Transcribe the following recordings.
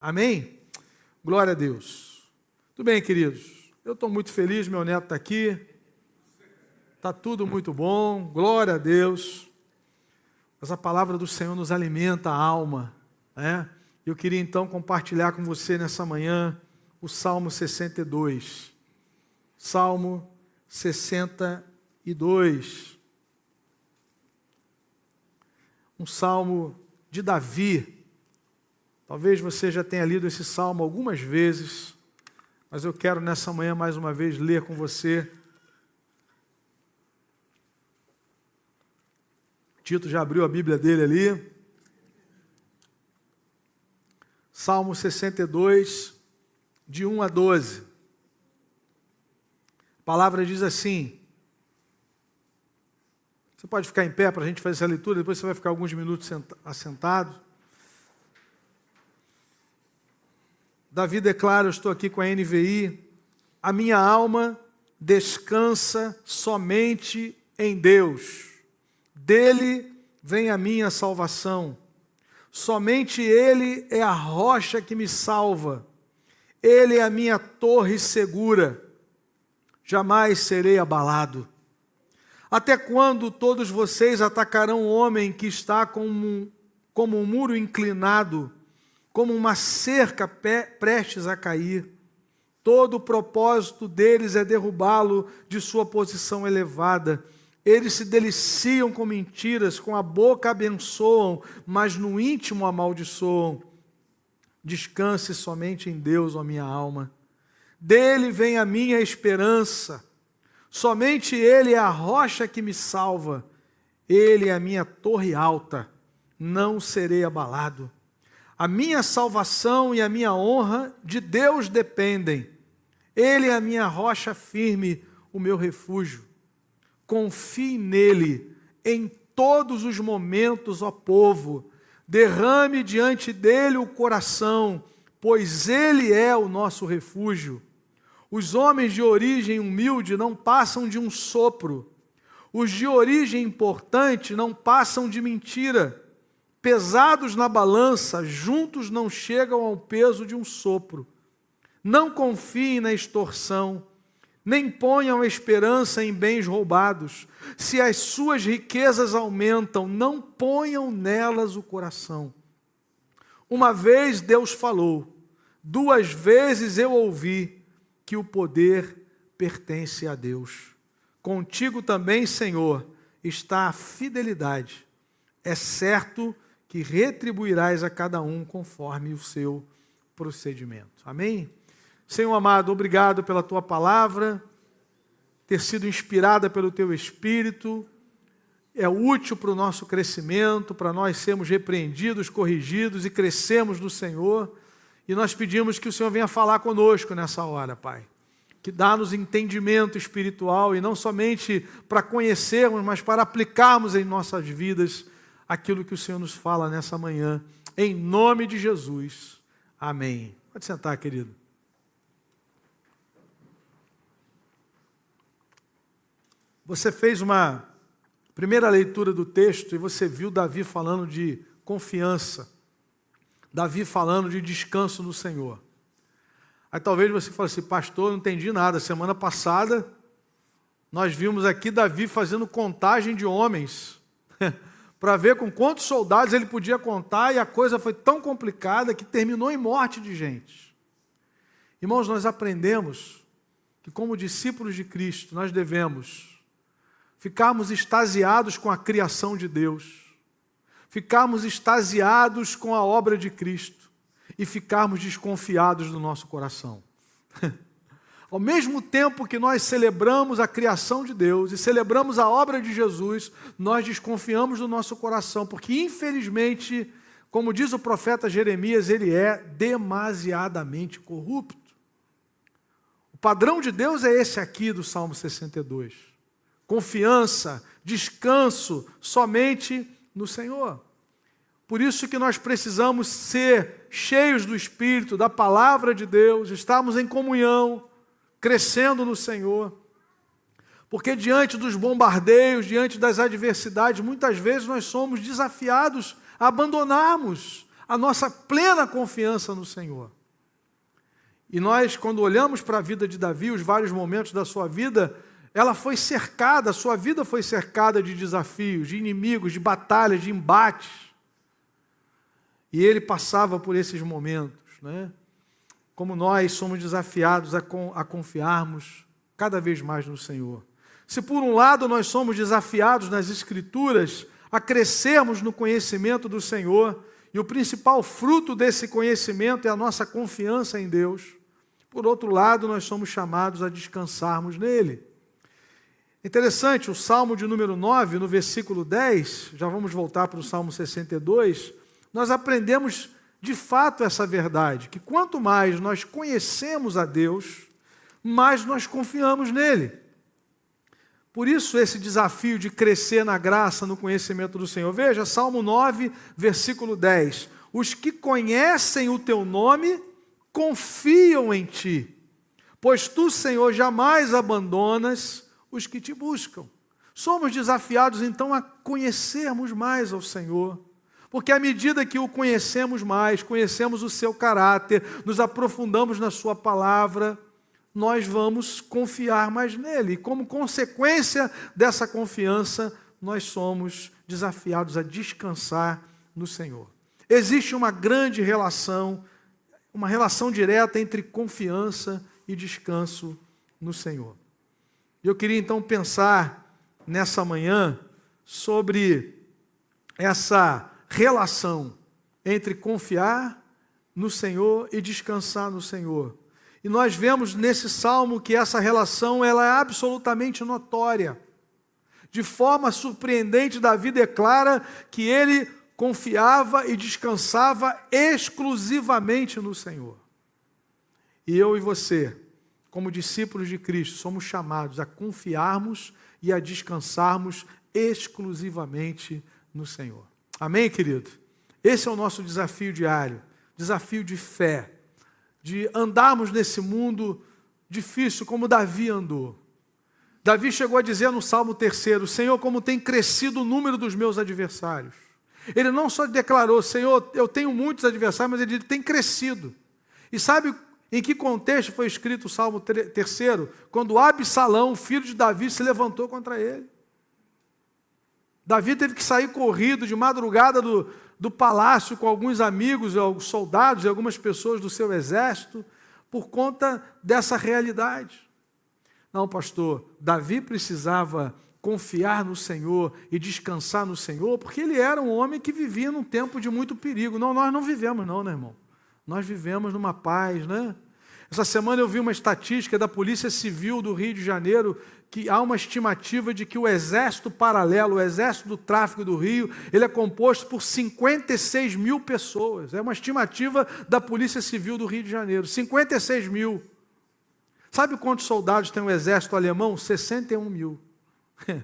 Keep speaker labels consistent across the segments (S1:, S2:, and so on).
S1: Amém? Glória a Deus. Tudo bem, queridos? Eu estou muito feliz, meu neto está aqui. Está tudo muito bom, glória a Deus. Mas a palavra do Senhor nos alimenta a alma. Né? Eu queria então compartilhar com você nessa manhã o Salmo 62. Salmo 62. Um salmo de Davi Talvez você já tenha lido esse salmo algumas vezes, mas eu quero nessa manhã mais uma vez ler com você. Tito já abriu a Bíblia dele ali. Salmo 62, de 1 a 12. A palavra diz assim: você pode ficar em pé para a gente fazer essa leitura, depois você vai ficar alguns minutos assentado. Davi declara: Eu estou aqui com a NVI. A minha alma descansa somente em Deus. Dele vem a minha salvação. Somente Ele é a rocha que me salva. Ele é a minha torre segura. Jamais serei abalado. Até quando todos vocês atacarão o homem que está como como um muro inclinado? Como uma cerca prestes a cair. Todo o propósito deles é derrubá-lo de sua posição elevada. Eles se deliciam com mentiras, com a boca abençoam, mas no íntimo amaldiçoam. Descanse somente em Deus, ó minha alma. Dele vem a minha esperança. Somente Ele é a rocha que me salva. Ele é a minha torre alta. Não serei abalado. A minha salvação e a minha honra de Deus dependem. Ele é a minha rocha firme, o meu refúgio. Confie nele em todos os momentos, ó povo. Derrame diante dele o coração, pois ele é o nosso refúgio. Os homens de origem humilde não passam de um sopro. Os de origem importante não passam de mentira pesados na balança, juntos não chegam ao peso de um sopro. Não confiem na extorsão, nem ponham esperança em bens roubados. Se as suas riquezas aumentam, não ponham nelas o coração. Uma vez Deus falou, duas vezes eu ouvi que o poder pertence a Deus. Contigo também, Senhor, está a fidelidade. É certo que retribuirás a cada um conforme o seu procedimento. Amém? Senhor amado, obrigado pela tua palavra, ter sido inspirada pelo teu espírito, é útil para o nosso crescimento, para nós sermos repreendidos, corrigidos e crescemos no Senhor. E nós pedimos que o Senhor venha falar conosco nessa hora, Pai. Que dá-nos entendimento espiritual e não somente para conhecermos, mas para aplicarmos em nossas vidas aquilo que o Senhor nos fala nessa manhã, em nome de Jesus. Amém. Pode sentar, querido. Você fez uma primeira leitura do texto e você viu Davi falando de confiança, Davi falando de descanso no Senhor. Aí talvez você fale assim, pastor, não entendi nada. Semana passada nós vimos aqui Davi fazendo contagem de homens. Para ver com quantos soldados ele podia contar, e a coisa foi tão complicada que terminou em morte de gente. Irmãos, nós aprendemos que, como discípulos de Cristo, nós devemos ficarmos extasiados com a criação de Deus, ficarmos extasiados com a obra de Cristo e ficarmos desconfiados do nosso coração. Ao mesmo tempo que nós celebramos a criação de Deus e celebramos a obra de Jesus, nós desconfiamos do nosso coração, porque infelizmente, como diz o profeta Jeremias, ele é demasiadamente corrupto. O padrão de Deus é esse aqui do Salmo 62. Confiança, descanso somente no Senhor. Por isso que nós precisamos ser cheios do Espírito, da palavra de Deus, estarmos em comunhão, crescendo no Senhor. Porque diante dos bombardeios, diante das adversidades, muitas vezes nós somos desafiados a abandonarmos, a nossa plena confiança no Senhor. E nós, quando olhamos para a vida de Davi, os vários momentos da sua vida, ela foi cercada, a sua vida foi cercada de desafios, de inimigos, de batalhas, de embates. E ele passava por esses momentos, né? Como nós somos desafiados a, confiarmos cada vez mais no Senhor. Se por um lado nós somos desafiados nas Escrituras a crescermos no conhecimento do Senhor, e o principal fruto desse conhecimento é a nossa confiança em Deus, por outro lado, nós somos chamados a descansarmos nele. Interessante, o Salmo de número 9, no versículo 10, já vamos voltar para o Salmo 62, nós aprendemos de fato essa verdade, que quanto mais nós conhecemos a Deus, mais nós confiamos nele. Por isso, esse desafio de crescer na graça, no conhecimento do Senhor. Veja, Salmo 9, versículo 10. Os que conhecem o teu nome confiam em ti, pois tu, Senhor, jamais abandonas os que te buscam. Somos desafiados então a conhecermos mais ao Senhor, porque à medida que o conhecemos mais, conhecemos o seu caráter, nos aprofundamos na sua palavra, nós vamos confiar mais nele. E como consequência dessa confiança, nós somos desafiados a descansar no Senhor. Existe uma grande relação, uma relação direta entre confiança e descanso no Senhor. Eu queria então pensar nessa manhã sobre essa relação entre confiar no Senhor e descansar no Senhor. E nós vemos nesse salmo que essa relação ela é absolutamente notória. De forma surpreendente, Davi declara que ele confiava e descansava exclusivamente no Senhor. E eu e você, como discípulos de Cristo, somos chamados a confiarmos e a descansarmos exclusivamente no Senhor. Amém, querido? Esse é o nosso desafio diário, desafio de fé, de andarmos nesse mundo difícil como Davi andou. Davi chegou a dizer no Salmo 3: Senhor, como tem crescido o número dos meus adversários. Ele não só declarou, Senhor, eu tenho muitos adversários, mas ele tem crescido. E sabe em que contexto foi escrito o Salmo 3? Quando Absalão, filho de Davi, se levantou contra ele. Davi teve que sair corrido de madrugada do, do palácio com alguns amigos, soldados e algumas pessoas do seu exército, por conta dessa realidade. Não, pastor, Davi precisava confiar no Senhor e descansar no Senhor, porque ele era um homem que vivia num tempo de muito perigo. Não, nós não vivemos, não, né, irmão? Nós vivemos numa paz, né? Essa semana eu vi uma estatística da Polícia Civil do Rio de Janeiro que há uma estimativa de que o exército paralelo, o exército do tráfico do Rio, ele é composto por 56 mil pessoas. É uma estimativa da Polícia Civil do Rio de Janeiro. 56 mil. Sabe quantos soldados tem o exército alemão? 61 mil.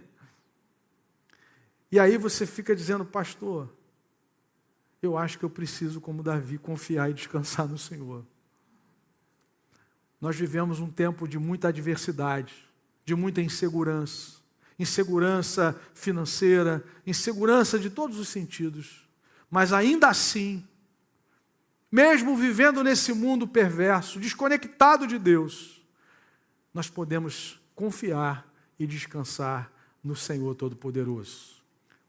S1: e aí você fica dizendo, pastor, eu acho que eu preciso, como Davi, confiar e descansar no Senhor. Nós vivemos um tempo de muita adversidade, de muita insegurança, insegurança financeira, insegurança de todos os sentidos. Mas ainda assim, mesmo vivendo nesse mundo perverso, desconectado de Deus, nós podemos confiar e descansar no Senhor Todo-Poderoso.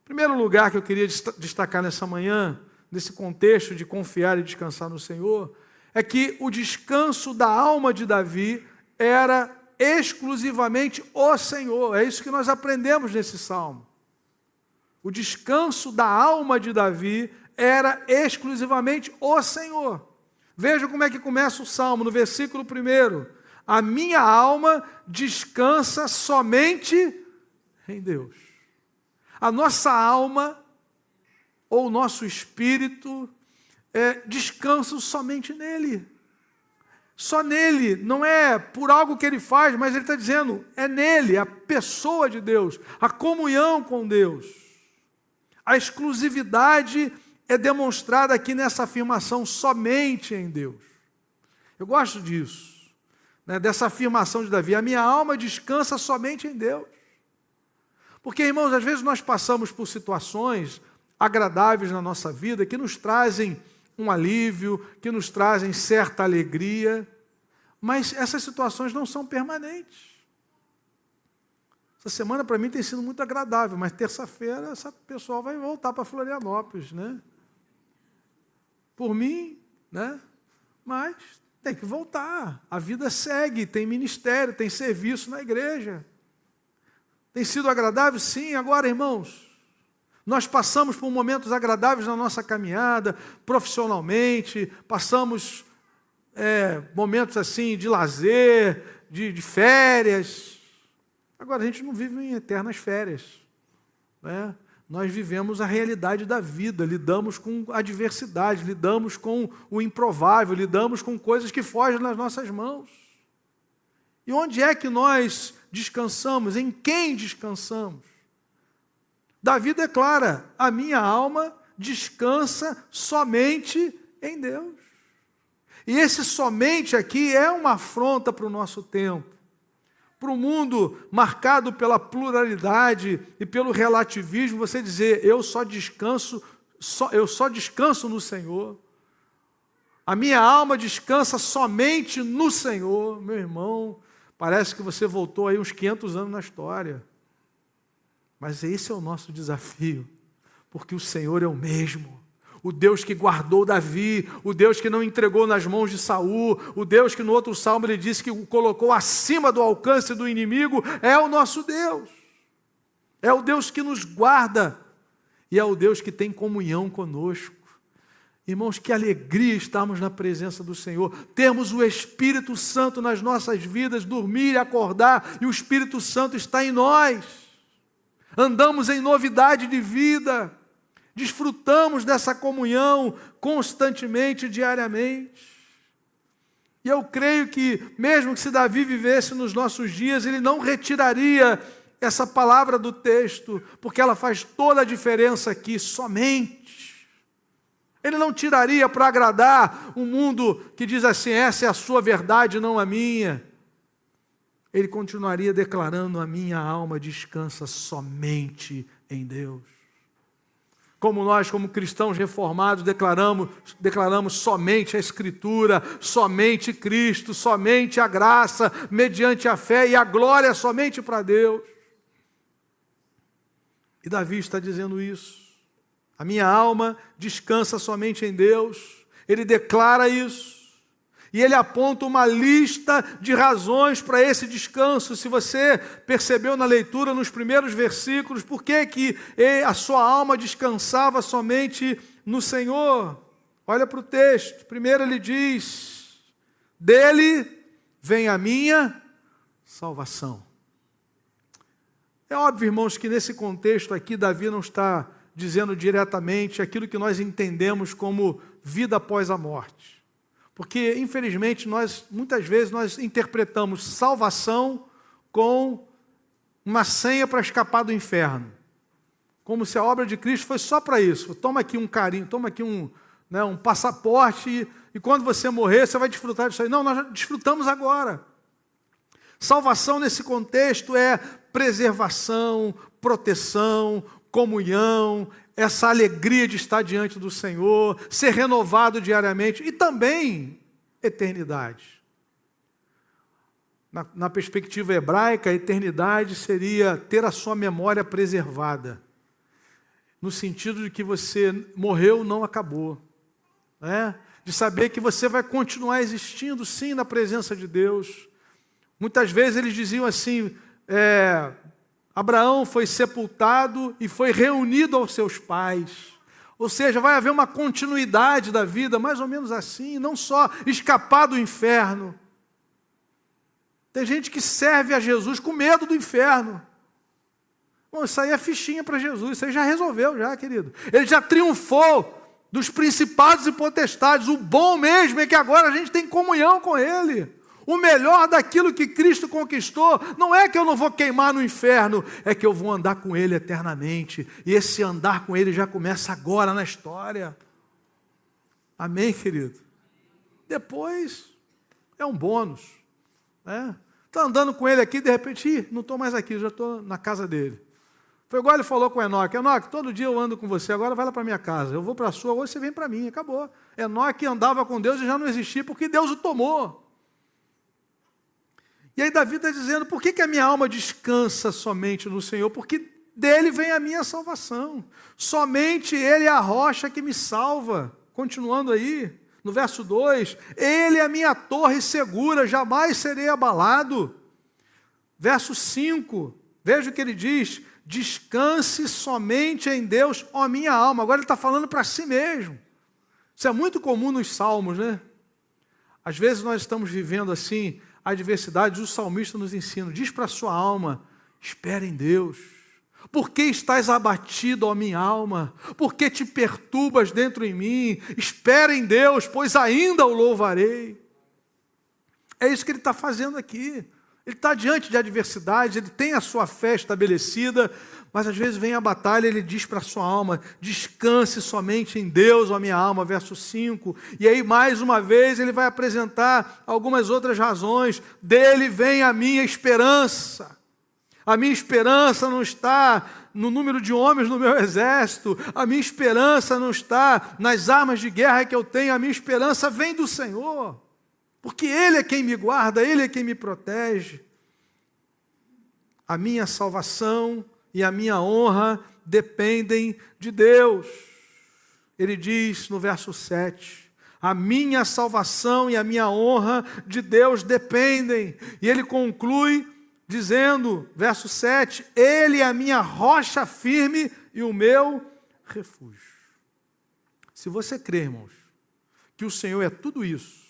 S1: Primeiro lugar que eu queria destacar nessa manhã, nesse contexto de confiar e descansar no Senhor, é que o descanso da alma de Davi era exclusivamente o Senhor. É isso que nós aprendemos nesse salmo. O descanso da alma de Davi era exclusivamente o Senhor. Veja como é que começa o salmo, no versículo 1 a minha alma descansa somente em Deus. A nossa alma, ou o nosso espírito, é, descansa somente nele. Só nele, não é por algo que ele faz, mas ele está dizendo, é nele, a pessoa de Deus, a comunhão com Deus. A exclusividade é demonstrada aqui nessa afirmação somente em Deus. Eu gosto disso né, dessa afirmação de Davi: a minha alma descansa somente em Deus. Porque, irmãos, às vezes nós passamos por situações agradáveis na nossa vida que nos trazem um alívio, que nos trazem certa alegria, mas essas situações não são permanentes. Essa semana para mim tem sido muito agradável, mas terça-feira essa pessoa vai voltar para Florianópolis, né? Por mim, né? Mas tem que voltar. A vida segue, tem ministério, tem serviço na igreja. Tem sido agradável? Sim. Agora, irmãos, nós passamos por momentos agradáveis na nossa caminhada, profissionalmente, passamos é, momentos assim de lazer, de, de, férias. Agora, a gente não vive em eternas férias. Né? Nós vivemos a realidade da vida, lidamos com adversidade, lidamos com o improvável, lidamos com coisas que fogem das nossas mãos. E onde é que nós descansamos? Em quem descansamos? Davi declara: a minha alma descansa somente em Deus. E esse somente aqui é uma afronta para o nosso tempo. Para o mundo marcado pela pluralidade e pelo relativismo, você dizer, eu só descanso, só, eu só descanso no Senhor. A minha alma descansa somente no Senhor, meu irmão. Parece que você voltou aí uns 500 anos na história. Mas esse é o nosso desafio, porque o Senhor é o mesmo. O Deus que guardou Davi, o Deus que não entregou nas mãos de Saul, o Deus que no outro salmo ele disse que o colocou acima do alcance do inimigo, é o nosso Deus. É o Deus que nos guarda e é o Deus que tem comunhão conosco. Irmãos, que alegria estarmos na presença do Senhor, termos o Espírito Santo nas nossas vidas, dormir e acordar, e o Espírito Santo está em nós. Andamos em novidade de vida, desfrutamos dessa comunhão constantemente, diariamente. E eu creio que, mesmo que se Davi vivesse nos nossos dias, ele não retiraria essa palavra do texto, porque ela faz toda a diferença aqui, somente ele não tiraria para agradar um mundo que diz assim: essa é a sua verdade, não a minha. Ele continuaria declarando: a minha alma descansa somente em Deus. Como nós, como cristãos reformados, declaramos, declaramos somente a Escritura, somente Cristo, somente a graça, mediante a fé e a glória somente para Deus. E Davi está dizendo isso. A minha alma descansa somente em Deus. Ele declara isso. E ele aponta uma lista de razões para esse descanso. Se você percebeu na leitura, nos primeiros versículos, por que, que a sua alma descansava somente no Senhor? Olha para o texto. Primeiro ele diz: Dele vem a minha salvação. É óbvio, irmãos, que nesse contexto aqui, Davi não está dizendo diretamente aquilo que nós entendemos como vida após a morte. Porque, infelizmente, nós muitas vezes nós interpretamos salvação com uma senha para escapar do inferno. Como se a obra de Cristo fosse só para isso. Toma aqui um carinho, toma aqui um, né, um passaporte, e, e quando você morrer, você vai desfrutar disso aí. Não, nós desfrutamos agora. Salvação nesse contexto é preservação, proteção, comunhão, essa alegria de estar diante do Senhor, ser renovado diariamente e também eternidade. Na, na, perspectiva hebraica, a eternidade seria ter a sua memória preservada, no sentido de que você morreu, não acabou, né? de saber que você vai continuar existindo, sim, na presença de Deus. Muitas vezes eles diziam assim: é, Abraão foi sepultado e foi reunido aos seus pais. Ou seja, vai haver uma continuidade da vida, mais ou menos assim, não só escapar do inferno. Tem gente que serve a Jesus com medo do inferno. Bom, isso aí é fichinha para Jesus, isso aí já resolveu, já, querido. Ele já triunfou dos principados e potestades. O bom mesmo é que agora a gente tem comunhão com Ele. O melhor daquilo que Cristo conquistou não é que eu não vou queimar no inferno, é que eu vou andar com Ele eternamente. E esse andar com Ele já começa agora na história. Amém, querido? Depois é um bônus. Né? andando com Ele aqui, de repente, não estou mais aqui, já estou na casa dele. Foi igual ele falou com Enoque: Enoque, todo dia eu ando com você, agora vai lá para minha casa. Eu vou para a sua, hoje você vem para mim. Acabou. Enoque andava com Deus e já não existia porque Deus o tomou. E aí Davi está dizendo: por que, que a minha alma descansa somente no Senhor? Porque dele vem a minha salvação. Somente Ele é a rocha que me salva. Continuando aí, no verso 2: Ele é a minha torre segura, jamais serei abalado. Verso 5, veja o que ele diz: Descanse somente em Deus, ó minha alma. Agora ele está falando para si mesmo. Isso é muito comum nos salmos, né? Às vezes nós estamos vivendo assim, adversidades, o salmista nos ensina, diz para a sua alma, espera em Deus. Por que estás abatido, ó minha alma? Por que te perturbas dentro em mim? Espera em Deus, pois ainda o louvarei. É isso que ele está fazendo aqui. Ele está diante de adversidades, ele tem a sua fé estabelecida, mas às vezes vem a batalha, ele diz para a sua alma: descanse somente em Deus, ó minha alma, verso 5. E aí, mais uma vez, ele vai apresentar algumas outras razões. Dele vem a minha esperança. A minha esperança não está no número de homens no meu exército, a minha esperança não está nas armas de guerra que eu tenho, a minha esperança vem do Senhor porque Ele é quem me guarda, Ele é quem me protege. A minha salvação e a minha honra dependem de Deus. Ele diz no verso 7: A minha salvação e a minha honra de Deus dependem. E ele conclui dizendo, verso 7: Ele é a minha rocha firme e o meu refúgio. Se você crê, irmãos, que o Senhor é tudo isso,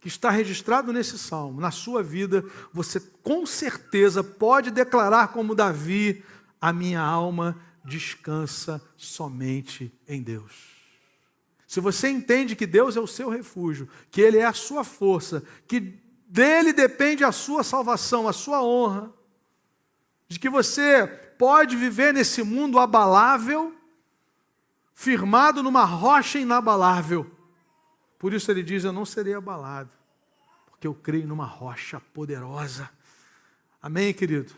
S1: que está registrado nesse salmo, na sua vida, você com certeza pode declarar como Davi: a minha alma descansa somente em Deus. Se você entende que Deus é o seu refúgio, que Ele é a sua força, que dele depende a sua salvação, a sua honra, de que você pode viver nesse mundo abalável, firmado numa rocha inabalável, por isso ele diz: Eu não serei abalado, porque eu creio numa rocha poderosa. Amém, querido?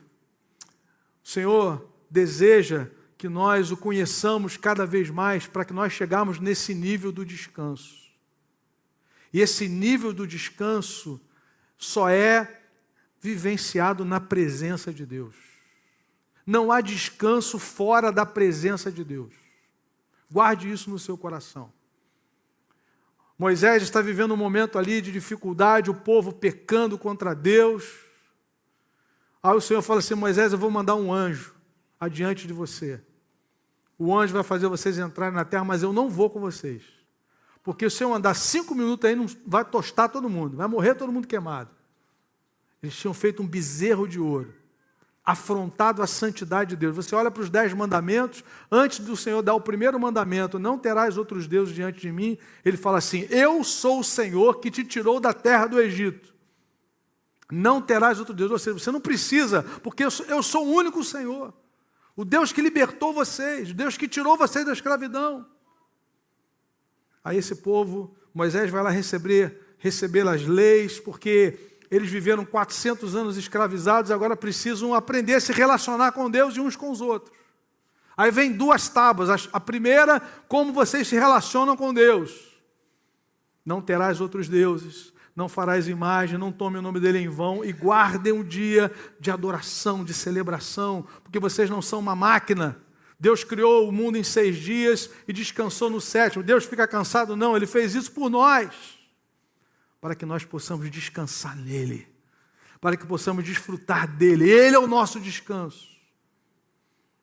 S1: O Senhor deseja que nós o conheçamos cada vez mais para que nós chegamos nesse nível do descanso. E esse nível do descanso só é vivenciado na presença de Deus. Não há descanso fora da presença de Deus. Guarde isso no seu coração. Moisés está vivendo um momento ali de dificuldade, o povo pecando contra Deus. Aí o Senhor fala assim: Moisés, eu vou mandar um anjo adiante de você. O anjo vai fazer vocês entrarem na terra, mas eu não vou com vocês. Porque se eu andar cinco minutos aí, não vai tostar todo mundo, vai morrer todo mundo queimado. Eles tinham feito um bezerro de ouro afrontado a santidade de Deus. Você olha para os dez mandamentos, antes do Senhor dar o primeiro mandamento, não terás outros deuses diante de mim, ele fala assim: Eu sou o Senhor que te tirou da terra do Egito. Não terás outro Deus. Ou seja, você não precisa, porque eu sou, eu sou o único Senhor. O Deus que libertou vocês, o Deus que tirou vocês da escravidão. Aí esse povo, Moisés vai lá receber, receber as leis, porque eles viveram 400 anos escravizados, agora precisam aprender a se relacionar com Deus e uns com os outros. Aí vem duas tábuas. A primeira, como vocês se relacionam com Deus. Não terás outros deuses, não farás imagem, não tome o nome dele em vão e guardem um dia de adoração, de celebração, porque vocês não são uma máquina. Deus criou o mundo em seis dias e descansou no sétimo. Deus fica cansado? Não, ele fez isso por nós para que nós possamos descansar nele, para que possamos desfrutar dele. Ele é o nosso descanso.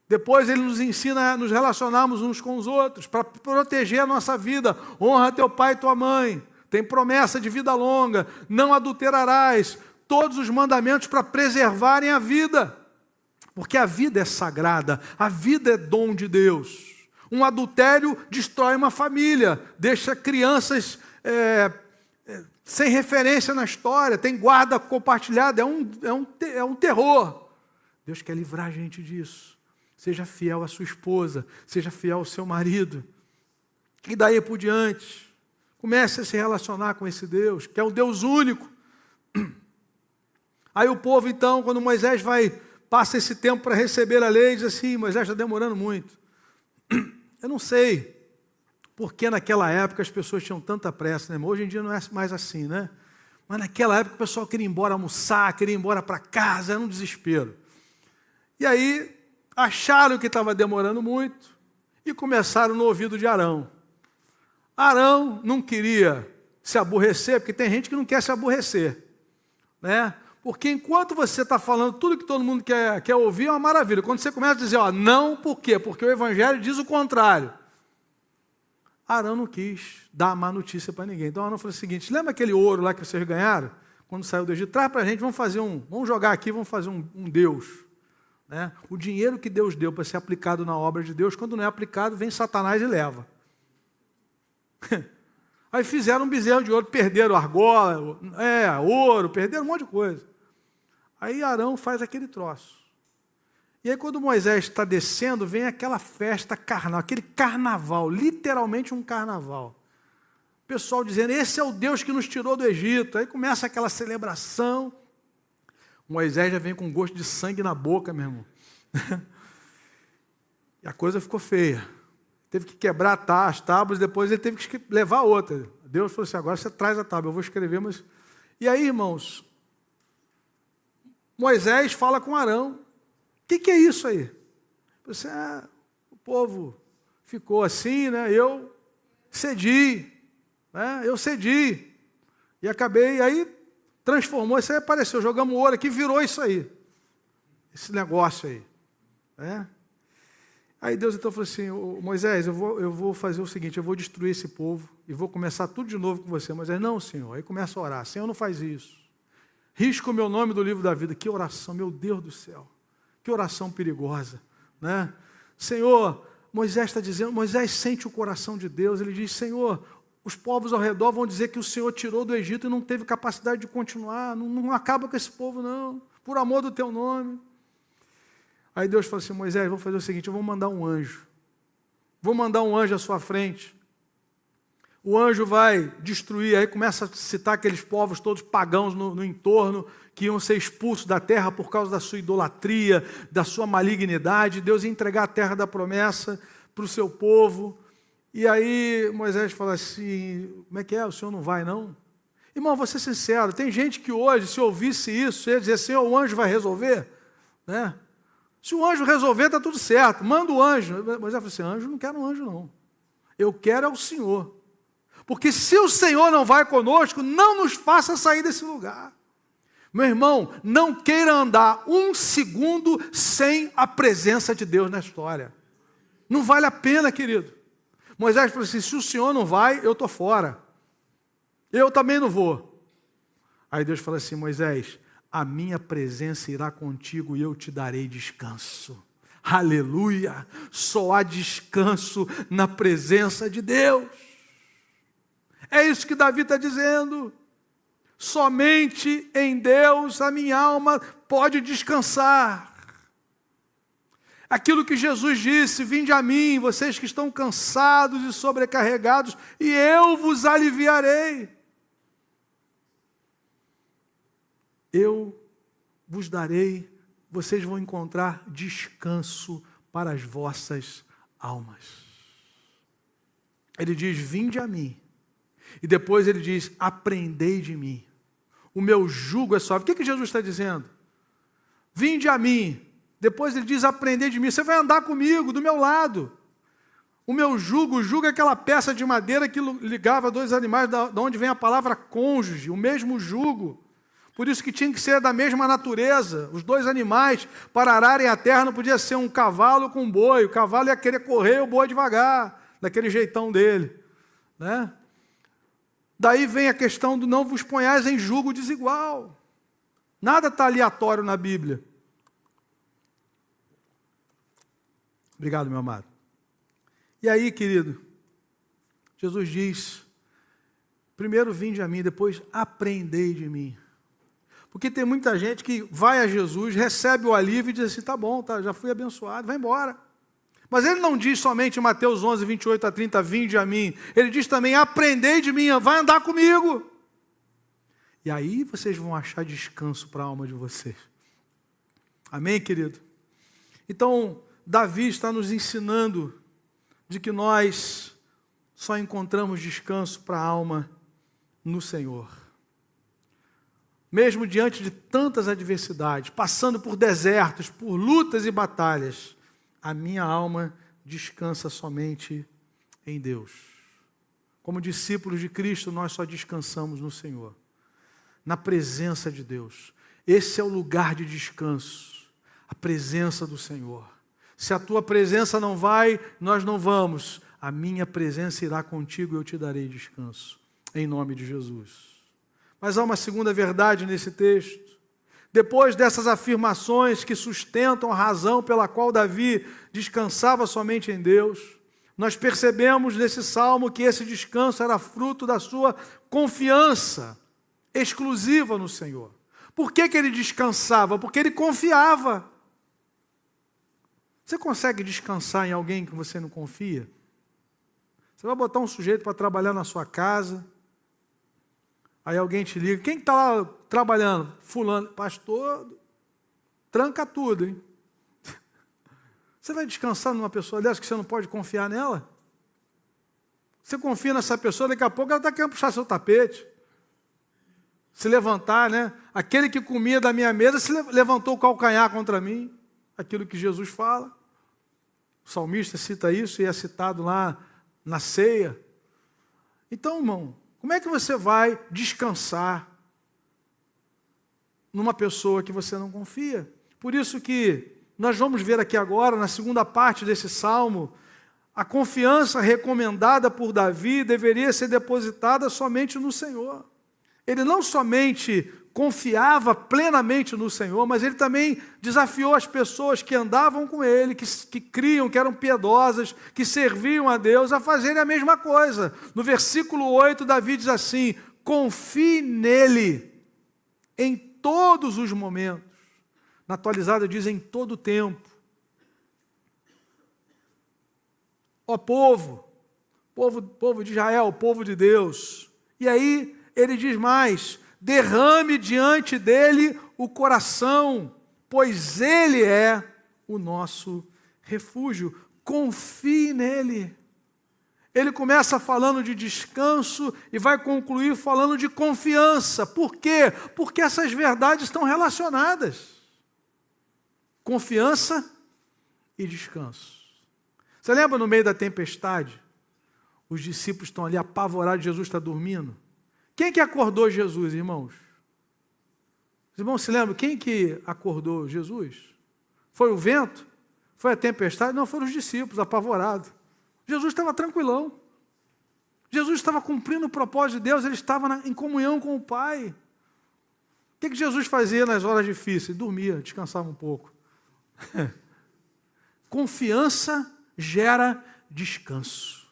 S1: Depois ele nos ensina a nos relacionarmos uns com os outros, para proteger a nossa vida. Honra teu pai e tua mãe. Tem promessa de vida longa. Não adulterarás. Todos os mandamentos para preservarem a vida. Porque a vida é sagrada, a vida é dom de Deus. Um adultério destrói uma família, deixa crianças é, sem referência na história, tem guarda compartilhada, é um, é um, é um terror. Deus quer livrar a gente disso. Seja fiel à sua esposa, seja fiel ao seu marido. E daí por diante, comece a se relacionar com esse Deus, que é um Deus único. Aí o povo, então, quando Moisés vai passa esse tempo para receber a lei diz assim: Moisés está demorando muito. Eu não sei porque naquela época as pessoas tinham tanta pressa, né? Hoje em dia não é mais assim, né? Mas naquela época o pessoal queria ir embora almoçar, queria ir embora para casa, era um desespero. E aí acharam que estava demorando muito e começaram no ouvido de Arão. Arão não queria se aborrecer, porque tem gente que não quer se aborrecer, né? Porque enquanto você está falando tudo que todo mundo quer, quer ouvir, é uma maravilha. Quando você começa a dizer, ó, não, por quê? Porque o Evangelho diz o contrário. Arão não quis dar má notícia para ninguém. Então Arão falou o seguinte: lembra aquele ouro lá que vocês ganharam? Quando saiu do Egito? Traz para a gente, vamos fazer um, vamos jogar aqui, vamos fazer um, um Deus. Né? O dinheiro que Deus deu para ser aplicado na obra de Deus, quando não é aplicado, vem Satanás e leva. Aí fizeram um bezerro de ouro, perderam argola, é, ouro, perderam um monte de coisa. Aí Arão faz aquele troço. E aí, quando Moisés está descendo, vem aquela festa carnal, aquele carnaval, literalmente um carnaval. O pessoal dizendo: Esse é o Deus que nos tirou do Egito. Aí começa aquela celebração. Moisés já vem com gosto de sangue na boca, meu irmão. e a coisa ficou feia. Teve que quebrar as tábuas, depois ele teve que levar outra. Deus falou assim: agora você traz a tábua, eu vou escrever, mas. E aí, irmãos, Moisés fala com Arão que, que é isso aí? Você, ah, o povo ficou assim, né? Eu cedi, né? Eu cedi. E acabei, aí transformou, isso aí apareceu, jogamos ouro aqui, virou isso aí. Esse negócio aí. Né? Aí Deus então falou assim: Moisés, eu vou, eu vou fazer o seguinte: eu vou destruir esse povo e vou começar tudo de novo com você. Moisés, não, Senhor. Aí começa a orar: Senhor, não faz isso. Risca o meu nome do livro da vida. Que oração, meu Deus do céu. Que oração perigosa, né? Senhor, Moisés está dizendo, Moisés sente o coração de Deus, ele diz: Senhor, os povos ao redor vão dizer que o Senhor tirou do Egito e não teve capacidade de continuar, não, não acaba com esse povo, não, por amor do teu nome. Aí Deus fala assim: Moisés, vou fazer o seguinte: eu vou mandar um anjo, vou mandar um anjo à sua frente. O anjo vai destruir, aí começa a citar aqueles povos todos pagãos no, no entorno, que iam ser expulsos da terra por causa da sua idolatria, da sua malignidade. Deus ia entregar a terra da promessa para o seu povo. E aí Moisés fala assim: como é que é? O senhor não vai, não? Irmão, vou ser sincero: tem gente que hoje, se ouvisse isso, ia dizer assim: o anjo vai resolver. Né? Se o anjo resolver, está tudo certo, manda o anjo. Moisés falou assim: anjo, não quero um anjo, não. Eu quero é o Senhor. Porque se o Senhor não vai conosco, não nos faça sair desse lugar. Meu irmão, não queira andar um segundo sem a presença de Deus na história. Não vale a pena, querido. Moisés falou assim: se o senhor não vai, eu estou fora. Eu também não vou. Aí Deus falou assim: Moisés, a minha presença irá contigo e eu te darei descanso. Aleluia! Só há descanso na presença de Deus. É isso que Davi está dizendo. Somente em Deus a minha alma pode descansar. Aquilo que Jesus disse: Vinde a mim, vocês que estão cansados e sobrecarregados, e eu vos aliviarei. Eu vos darei, vocês vão encontrar descanso para as vossas almas. Ele diz: Vinde a mim. E depois ele diz: Aprendei de mim o meu jugo é suave. O que, que Jesus está dizendo? Vinde a mim. Depois ele diz: aprender de mim. Você vai andar comigo, do meu lado. O meu jugo, o jugo é aquela peça de madeira que ligava dois animais, da onde vem a palavra cônjuge, o mesmo jugo. Por isso que tinha que ser da mesma natureza. Os dois animais, para ararem a terra, não podia ser um cavalo com um boi. O cavalo ia querer correr, o boi devagar, daquele jeitão dele. Né? Daí vem a questão do não vos ponhais em julgo desigual. Nada está aleatório na Bíblia. Obrigado, meu amado. E aí, querido, Jesus diz: primeiro vinde a mim, depois aprendei de mim. Porque tem muita gente que vai a Jesus, recebe o alívio e diz assim: tá bom, tá, já fui abençoado, vai embora. Mas ele não diz somente em Mateus 11, 28 a 30, vinde a mim. Ele diz também, aprendei de mim, vai andar comigo. E aí vocês vão achar descanso para a alma de vocês. Amém, querido? Então, Davi está nos ensinando de que nós só encontramos descanso para a alma no Senhor. Mesmo diante de tantas adversidades, passando por desertos, por lutas e batalhas, a minha alma descansa somente em Deus. Como discípulos de Cristo, nós só descansamos no Senhor, na presença de Deus. Esse é o lugar de descanso, a presença do Senhor. Se a tua presença não vai, nós não vamos. A minha presença irá contigo e eu te darei descanso, em nome de Jesus. Mas há uma segunda verdade nesse texto. Depois dessas afirmações que sustentam a razão pela qual Davi descansava somente em Deus, nós percebemos nesse salmo que esse descanso era fruto da sua confiança exclusiva no Senhor. Por que, que ele descansava? Porque ele confiava. Você consegue descansar em alguém que você não confia? Você vai botar um sujeito para trabalhar na sua casa, aí alguém te liga, quem está lá trabalhando? Fulano, pastor, tranca tudo, hein? Você vai descansar numa pessoa dessa que você não pode confiar nela? Você confia nessa pessoa, daqui a pouco ela está querendo puxar seu tapete. Se levantar, né? Aquele que comia da minha mesa se levantou o calcanhar contra mim. Aquilo que Jesus fala. O salmista cita isso e é citado lá na ceia. Então, irmão, como é que você vai descansar numa pessoa que você não confia? Por isso que nós vamos ver aqui agora, na segunda parte desse salmo, a confiança recomendada por Davi deveria ser depositada somente no Senhor. Ele não somente confiava plenamente no Senhor, mas ele também desafiou as pessoas que andavam com ele, que, que criam, que eram piedosas, que serviam a Deus, a fazerem a mesma coisa. No versículo 8, Davi diz assim: confie nele em todos os momentos na atualizada diz em todo tempo. Ó povo, povo, povo de Israel, povo de Deus. E aí ele diz mais: derrame diante dele o coração, pois ele é o nosso refúgio. Confie nele. Ele começa falando de descanso e vai concluir falando de confiança. Por quê? Porque essas verdades estão relacionadas confiança e descanso. Você lembra no meio da tempestade? Os discípulos estão ali apavorados, Jesus está dormindo. Quem que acordou Jesus, irmãos? Os irmãos se lembram? Quem que acordou Jesus? Foi o vento? Foi a tempestade? Não, foram os discípulos apavorados. Jesus estava tranquilão. Jesus estava cumprindo o propósito de Deus, ele estava na, em comunhão com o Pai. O que, que Jesus fazia nas horas difíceis? Dormia, descansava um pouco. Confiança gera descanso.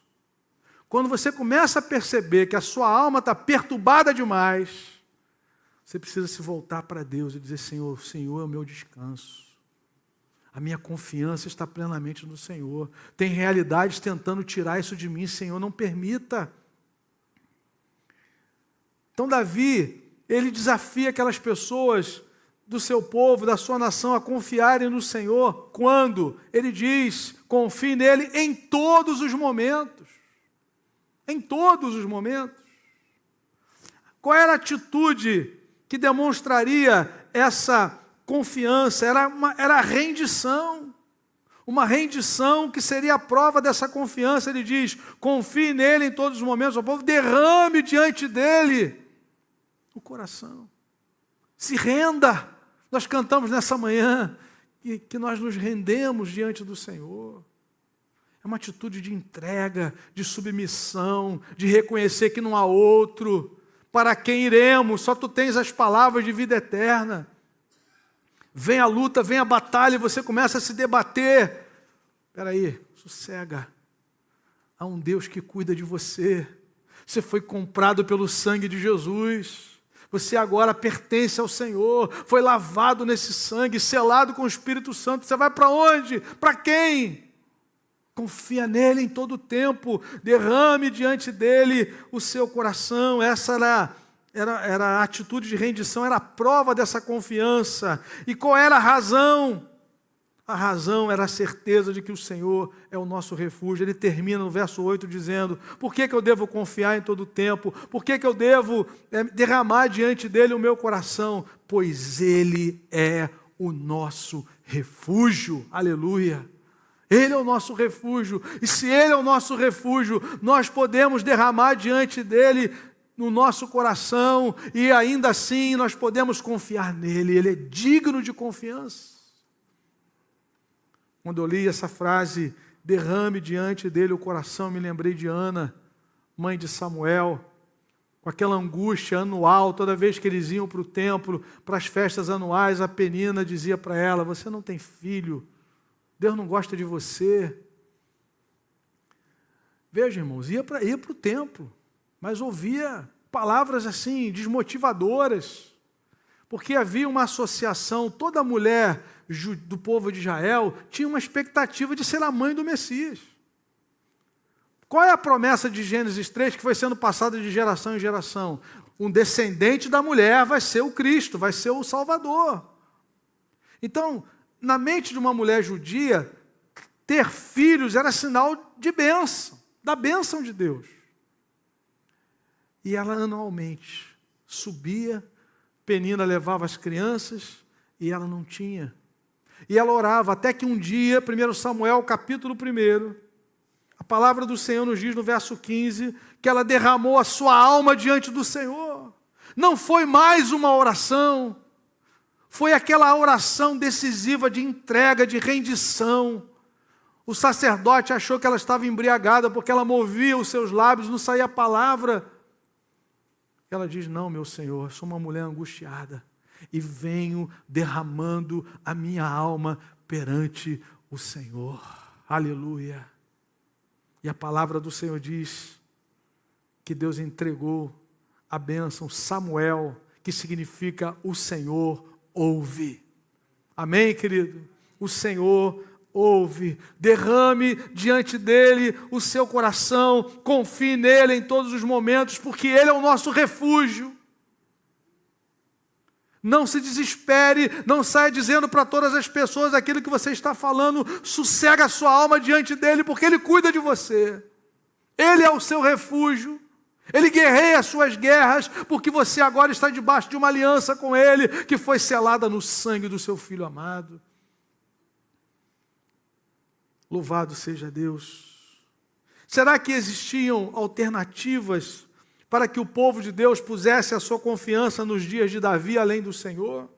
S1: Quando você começa a perceber que a sua alma está perturbada demais, você precisa se voltar para Deus e dizer: Senhor, o Senhor é o meu descanso. A minha confiança está plenamente no Senhor. Tem realidades tentando tirar isso de mim, Senhor, não permita. Então, Davi, ele desafia aquelas pessoas do seu povo, da sua nação, a confiarem no Senhor, quando ele diz: confie nele em todos os momentos. Em todos os momentos. Qual era a atitude que demonstraria essa confiança? Era, uma, era a rendição. Uma rendição que seria a prova dessa confiança. Ele diz: confie nele em todos os momentos, o povo derrame diante dele o coração. Se renda nós cantamos nessa manhã que, que nós nos rendemos diante do Senhor. É uma atitude de entrega, de submissão, de reconhecer que não há outro. Para quem iremos? Só tu tens as palavras de vida eterna. Vem a luta, vem a batalha e você começa a se debater. Espera aí, sossega. Há um Deus que cuida de você. Você foi comprado pelo sangue de Jesus. Você agora pertence ao Senhor, foi lavado nesse sangue, selado com o Espírito Santo. Você vai para onde? Para quem? Confia nele em todo o tempo, derrame diante dele o seu coração. Essa era, era, era a atitude de rendição, era a prova dessa confiança. E qual era a razão? A razão era a certeza de que o Senhor é o nosso refúgio. Ele termina no verso 8 dizendo: Por que, que eu devo confiar em todo o tempo? Por que, que eu devo é, derramar diante dele o meu coração? Pois ele é o nosso refúgio. Aleluia. Ele é o nosso refúgio. E se ele é o nosso refúgio, nós podemos derramar diante dele no nosso coração e ainda assim nós podemos confiar nele. Ele é digno de confiança. Quando eu li essa frase, derrame diante dele o coração, me lembrei de Ana, mãe de Samuel, com aquela angústia anual, toda vez que eles iam para o templo, para as festas anuais, a penina dizia para ela: Você não tem filho, Deus não gosta de você. Veja, irmãos, ia para ia o templo, mas ouvia palavras assim, desmotivadoras, porque havia uma associação, toda mulher do povo de Israel tinha uma expectativa de ser a mãe do Messias. Qual é a promessa de Gênesis 3 que foi sendo passada de geração em geração? Um descendente da mulher vai ser o Cristo, vai ser o Salvador. Então, na mente de uma mulher judia, ter filhos era sinal de bênção, da bênção de Deus. E ela anualmente subia, Penina levava as crianças e ela não tinha. E ela orava, até que um dia, 1 Samuel, capítulo 1, a palavra do Senhor nos diz no verso 15 que ela derramou a sua alma diante do Senhor. Não foi mais uma oração, foi aquela oração decisiva de entrega, de rendição. O sacerdote achou que ela estava embriagada porque ela movia os seus lábios, não saía palavra. Ela diz: Não, meu Senhor, sou uma mulher angustiada e venho derramando a minha alma perante o Senhor. Aleluia. E a palavra do Senhor diz que Deus entregou a bênção Samuel, que significa o Senhor ouve. Amém, querido? O Senhor ouve. Derrame diante dele o seu coração, confie nele em todos os momentos, porque ele é o nosso refúgio. Não se desespere, não saia dizendo para todas as pessoas aquilo que você está falando, sossega a sua alma diante dele, porque ele cuida de você. Ele é o seu refúgio. Ele guerreia as suas guerras, porque você agora está debaixo de uma aliança com ele, que foi selada no sangue do seu filho amado. Louvado seja Deus. Será que existiam alternativas para que o povo de Deus pusesse a sua confiança nos dias de Davi além do Senhor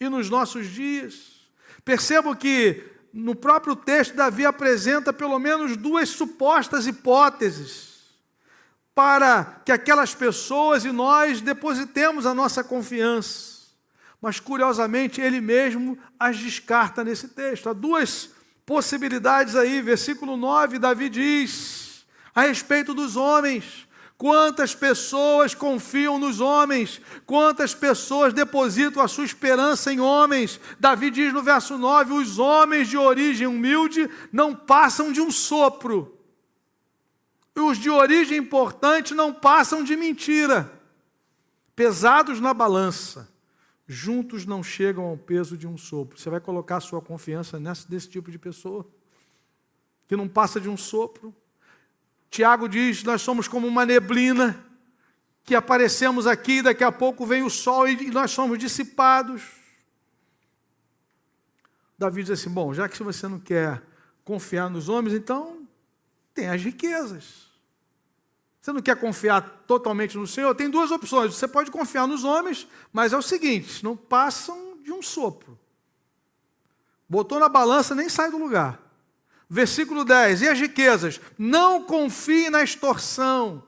S1: e nos nossos dias. Percebo que no próprio texto Davi apresenta pelo menos duas supostas hipóteses para que aquelas pessoas e nós depositemos a nossa confiança. Mas curiosamente ele mesmo as descarta nesse texto. Há duas possibilidades aí, versículo 9, Davi diz a respeito dos homens: Quantas pessoas confiam nos homens? Quantas pessoas depositam a sua esperança em homens? Davi diz no verso 9: os homens de origem humilde não passam de um sopro. E os de origem importante não passam de mentira. Pesados na balança, juntos não chegam ao peso de um sopro. Você vai colocar sua confiança nesse, tipo de pessoa? Que não passa de um sopro? Tiago diz: nós somos como uma neblina que aparecemos aqui, daqui a pouco vem o sol e nós somos dissipados. Davi diz assim: bom, já que você não quer confiar nos homens, então tem as riquezas. Você não quer confiar totalmente no Senhor? Tem duas opções. Você pode confiar nos homens, mas é o seguinte: não passam de um sopro. Botou na balança, nem sai do lugar. Versículo 10: E as riquezas? Não confie na extorsão,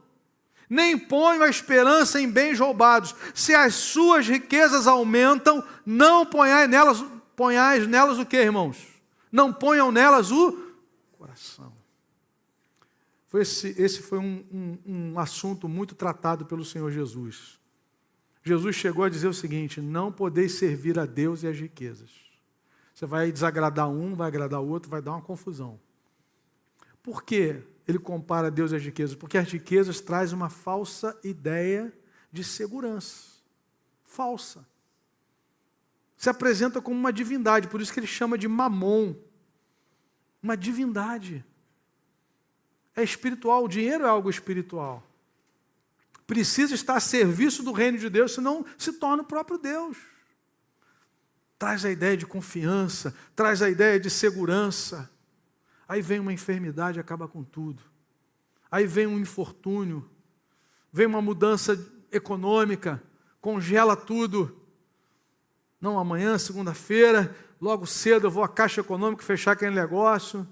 S1: nem ponham a esperança em bens roubados. Se as suas riquezas aumentam, não ponhais nelas, ponhais nelas o que, irmãos? Não ponham nelas o coração. Foi esse, esse foi um, um, um assunto muito tratado pelo Senhor Jesus. Jesus chegou a dizer o seguinte: não podeis servir a Deus e as riquezas. Você vai desagradar um, vai agradar o outro, vai dar uma confusão. Por que ele compara Deus às riquezas? Porque as riquezas trazem uma falsa ideia de segurança falsa. Se apresenta como uma divindade, por isso que ele chama de mamon. Uma divindade. É espiritual, o dinheiro é algo espiritual. Precisa estar a serviço do reino de Deus, senão se torna o próprio Deus. Traz a ideia de confiança, traz a ideia de segurança. Aí vem uma enfermidade e acaba com tudo. Aí vem um infortúnio, vem uma mudança econômica, congela tudo. Não, amanhã, segunda-feira, logo cedo eu vou à Caixa Econômica fechar aquele negócio.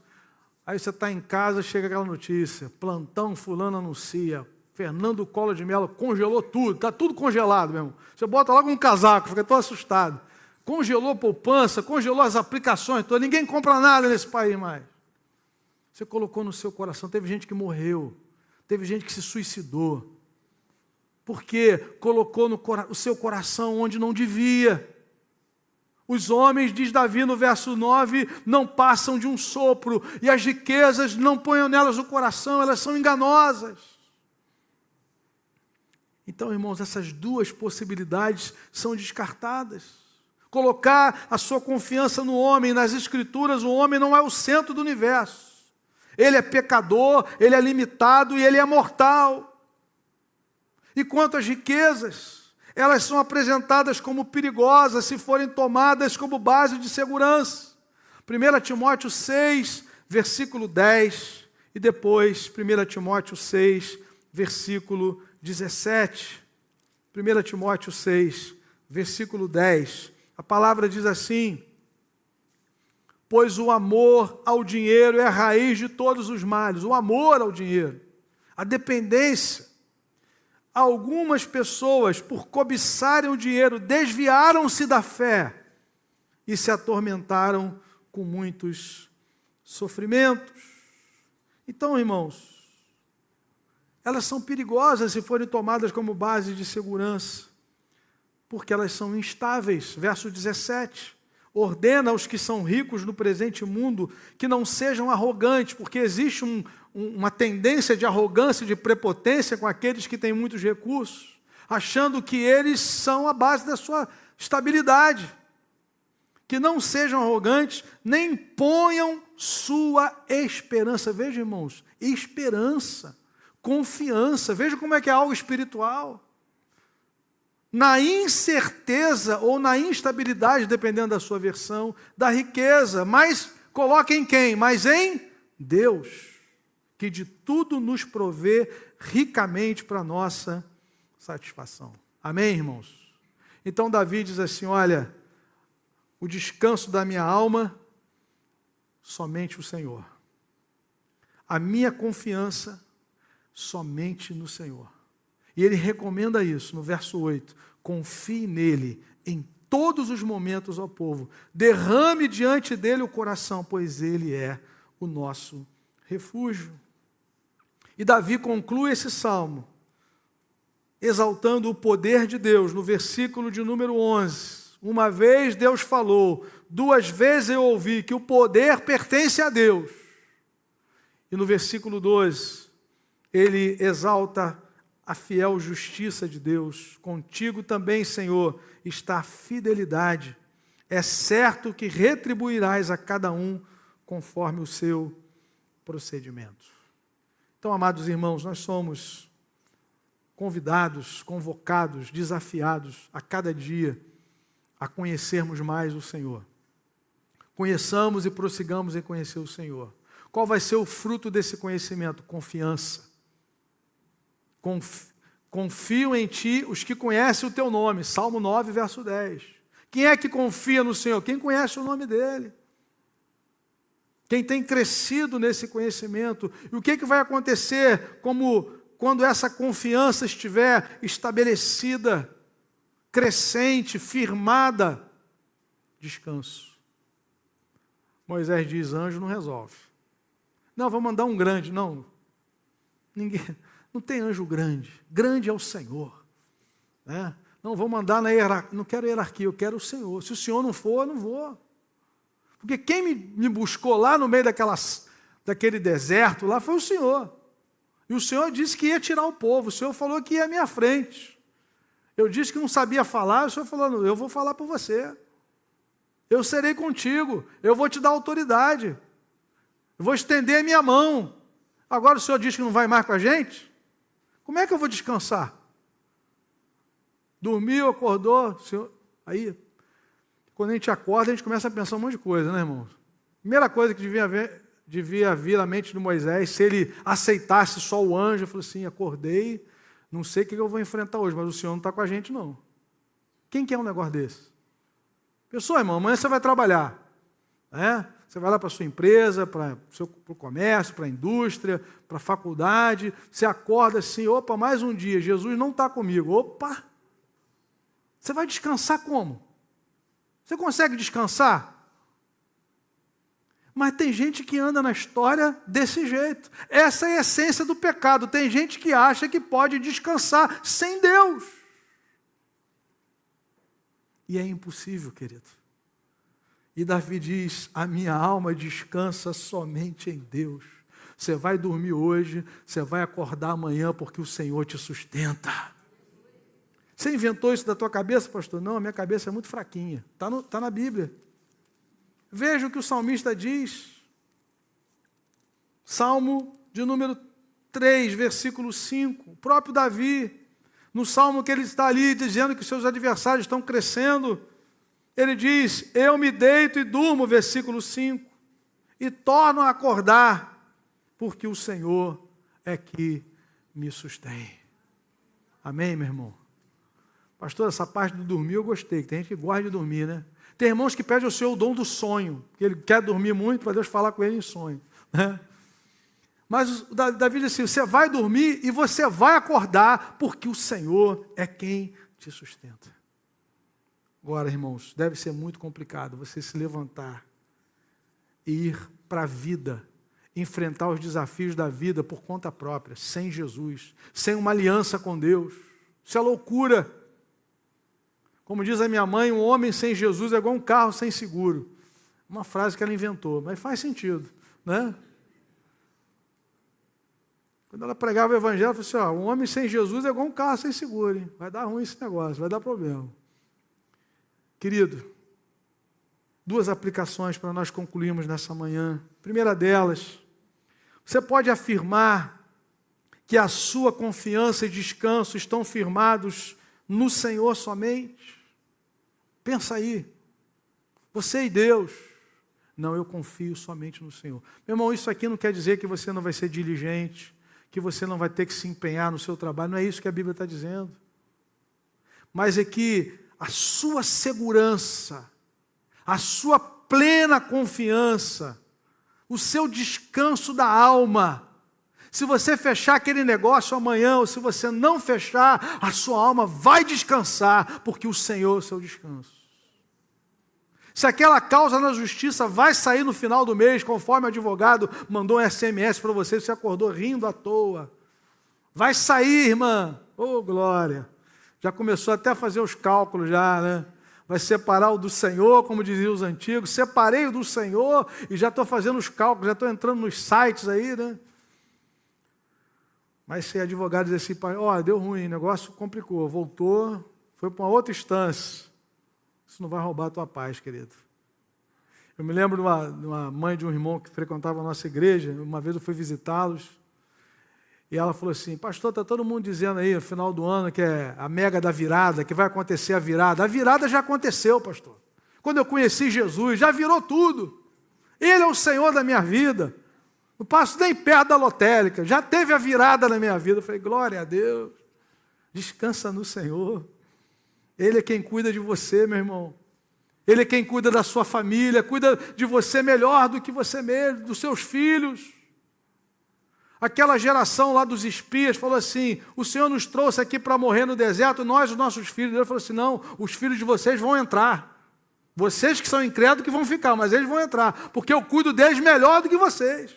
S1: Aí você está em casa, chega aquela notícia: plantão fulano anuncia, Fernando Collor de Mello congelou tudo, está tudo congelado mesmo. Você bota logo um casaco, fica todo assustado. Congelou poupança, congelou as aplicações, todas. ninguém compra nada nesse país mais. Você colocou no seu coração, teve gente que morreu, teve gente que se suicidou, porque colocou no o seu coração onde não devia. Os homens, diz Davi no verso 9, não passam de um sopro, e as riquezas não ponham nelas o coração, elas são enganosas. Então, irmãos, essas duas possibilidades são descartadas. Colocar a sua confiança no homem, nas Escrituras, o homem não é o centro do universo. Ele é pecador, ele é limitado e ele é mortal. E quanto às riquezas, elas são apresentadas como perigosas se forem tomadas como base de segurança. 1 Timóteo 6, versículo 10, e depois 1 Timóteo 6, versículo 17. 1 Timóteo 6, versículo 10. A palavra diz assim: Pois o amor ao dinheiro é a raiz de todos os males. O amor ao dinheiro, a dependência, algumas pessoas, por cobiçarem o dinheiro, desviaram-se da fé e se atormentaram com muitos sofrimentos. Então, irmãos, elas são perigosas se forem tomadas como base de segurança, porque elas são instáveis. Verso 17 ordena aos que são ricos no presente mundo que não sejam arrogantes, porque existe um, uma tendência de arrogância, de prepotência com aqueles que têm muitos recursos, achando que eles são a base da sua estabilidade. Que não sejam arrogantes, nem ponham sua esperança. Veja, irmãos, esperança, confiança. Veja como é que é algo espiritual. Na incerteza ou na instabilidade, dependendo da sua versão, da riqueza. Mas coloque em quem? Mas em Deus que de tudo nos provê ricamente para nossa satisfação. Amém, irmãos? Então Davi diz assim: Olha, o descanso da minha alma, somente o Senhor. A minha confiança, somente no Senhor. E ele recomenda isso no verso 8: confie nele em todos os momentos, ó povo, derrame diante dele o coração, pois ele é o nosso refúgio. E Davi conclui esse salmo exaltando o poder de Deus, no versículo de número 11. Uma vez Deus falou, duas vezes eu ouvi que o poder pertence a Deus. E no versículo 12, ele exalta a fiel justiça de Deus. Contigo também, Senhor, está a fidelidade. É certo que retribuirás a cada um conforme o seu procedimento. Então, amados irmãos, nós somos convidados, convocados, desafiados a cada dia a conhecermos mais o Senhor. Conheçamos e prossigamos em conhecer o Senhor. Qual vai ser o fruto desse conhecimento? Confiança. Confio em ti os que conhecem o teu nome. Salmo 9, verso 10. Quem é que confia no Senhor? Quem conhece o nome dele quem tem crescido nesse conhecimento. E o que, que vai acontecer como quando essa confiança estiver estabelecida, crescente, firmada? Descanso. Moisés diz: anjo não resolve. Não, vou mandar um grande. Não. Ninguém, não tem anjo grande. Grande é o Senhor. Né? Não vou mandar na hierarquia. Não quero hierarquia, eu quero o Senhor. Se o Senhor não for, eu não vou. Porque quem me, buscou lá no meio daquelas, daquele deserto lá foi o Senhor. E o Senhor disse que ia tirar o povo, o Senhor falou que ia à minha frente. Eu disse que não sabia falar, o Senhor falando, eu vou falar por você. Eu serei contigo, eu vou te dar autoridade. Eu vou estender a minha mão. Agora o Senhor diz que não vai mais com a gente? Como é que eu vou descansar? Dormiu, acordou, senhor... aí, quando a gente acorda, a gente começa a pensar um monte de coisa, né, irmãos? Primeira coisa que devia, haver, devia vir à mente de Moisés, se ele aceitasse só o anjo, falei assim: acordei, não sei o que eu vou enfrentar hoje, mas o Senhor não está com a gente, não. Quem quer um negócio desse? Pessoa, irmão, amanhã você vai trabalhar. Né? Você vai lá para a sua empresa, para o comércio, para a indústria, para a faculdade. Você acorda assim: opa, mais um dia, Jesus não está comigo. Opa! Você vai descansar como? Você consegue descansar? Mas tem gente que anda na história desse jeito. Essa é a essência do pecado. Tem gente que acha que pode descansar sem Deus. E é impossível, querido. E Davi diz: A minha alma descansa somente em Deus. Você vai dormir hoje, você vai acordar amanhã porque o Senhor te sustenta. Você inventou isso da tua cabeça, pastor? Não, a minha cabeça é muito fraquinha. Está tá na Bíblia. Veja o que o salmista diz. Salmo de número 3, versículo 5. O próprio Davi, no salmo que ele está ali dizendo que seus adversários estão crescendo, ele diz: Eu me deito e durmo, versículo 5, e torno a acordar, porque o Senhor é que me sustém. Amém, meu irmão? Pastor, essa parte do dormir eu gostei, que tem gente que gosta de dormir, né? Tem irmãos que pedem ao Senhor o dom do sonho, que ele quer dormir muito para Deus falar com ele em sonho. Né? Mas Davi disse assim: você vai dormir e você vai acordar, porque o Senhor é quem te sustenta. Agora, irmãos, deve ser muito complicado você se levantar e ir para a vida, enfrentar os desafios da vida por conta própria, sem Jesus, sem uma aliança com Deus. Isso é loucura. Como diz a minha mãe, um homem sem Jesus é igual um carro sem seguro. Uma frase que ela inventou, mas faz sentido, né? Quando ela pregava o evangelho, ela falou assim: ó, um homem sem Jesus é igual um carro sem seguro, hein? vai dar ruim esse negócio, vai dar problema. Querido, duas aplicações para nós concluirmos nessa manhã. Primeira delas, você pode afirmar que a sua confiança e descanso estão firmados no Senhor somente? Pensa aí. Você e Deus. Não, eu confio somente no Senhor. Meu irmão, isso aqui não quer dizer que você não vai ser diligente, que você não vai ter que se empenhar no seu trabalho. Não é isso que a Bíblia está dizendo. Mas é que a sua segurança, a sua plena confiança, o seu descanso da alma. Se você fechar aquele negócio amanhã, ou se você não fechar, a sua alma vai descansar, porque o Senhor é o seu descanso. Se aquela causa na justiça vai sair no final do mês, conforme o advogado mandou um SMS para você, você acordou rindo à toa. Vai sair, irmã. Oh, glória já começou até a fazer os cálculos já, né? Vai separar o do Senhor, como diziam os antigos. Separei o do Senhor e já estou fazendo os cálculos, já estou entrando nos sites aí, né? Mas se advogado diz assim, ó, oh, deu ruim, negócio complicou, voltou, foi para uma outra instância. Isso não vai roubar a tua paz, querido. Eu me lembro de uma, de uma mãe de um irmão que frequentava a nossa igreja, uma vez eu fui visitá-los, e ela falou assim: Pastor, está todo mundo dizendo aí no final do ano que é a mega da virada, que vai acontecer a virada. A virada já aconteceu, pastor. Quando eu conheci Jesus, já virou tudo. Ele é o Senhor da minha vida. Não passo nem perto da lotérica. Já teve a virada na minha vida. Eu falei: Glória a Deus. Descansa no Senhor. Ele é quem cuida de você, meu irmão. Ele é quem cuida da sua família, cuida de você melhor do que você mesmo, dos seus filhos. Aquela geração lá dos espias falou assim: o Senhor nos trouxe aqui para morrer no deserto, nós, os nossos filhos. Ele falou assim: não, os filhos de vocês vão entrar. Vocês que são incrédulos que vão ficar, mas eles vão entrar, porque eu cuido deles melhor do que vocês.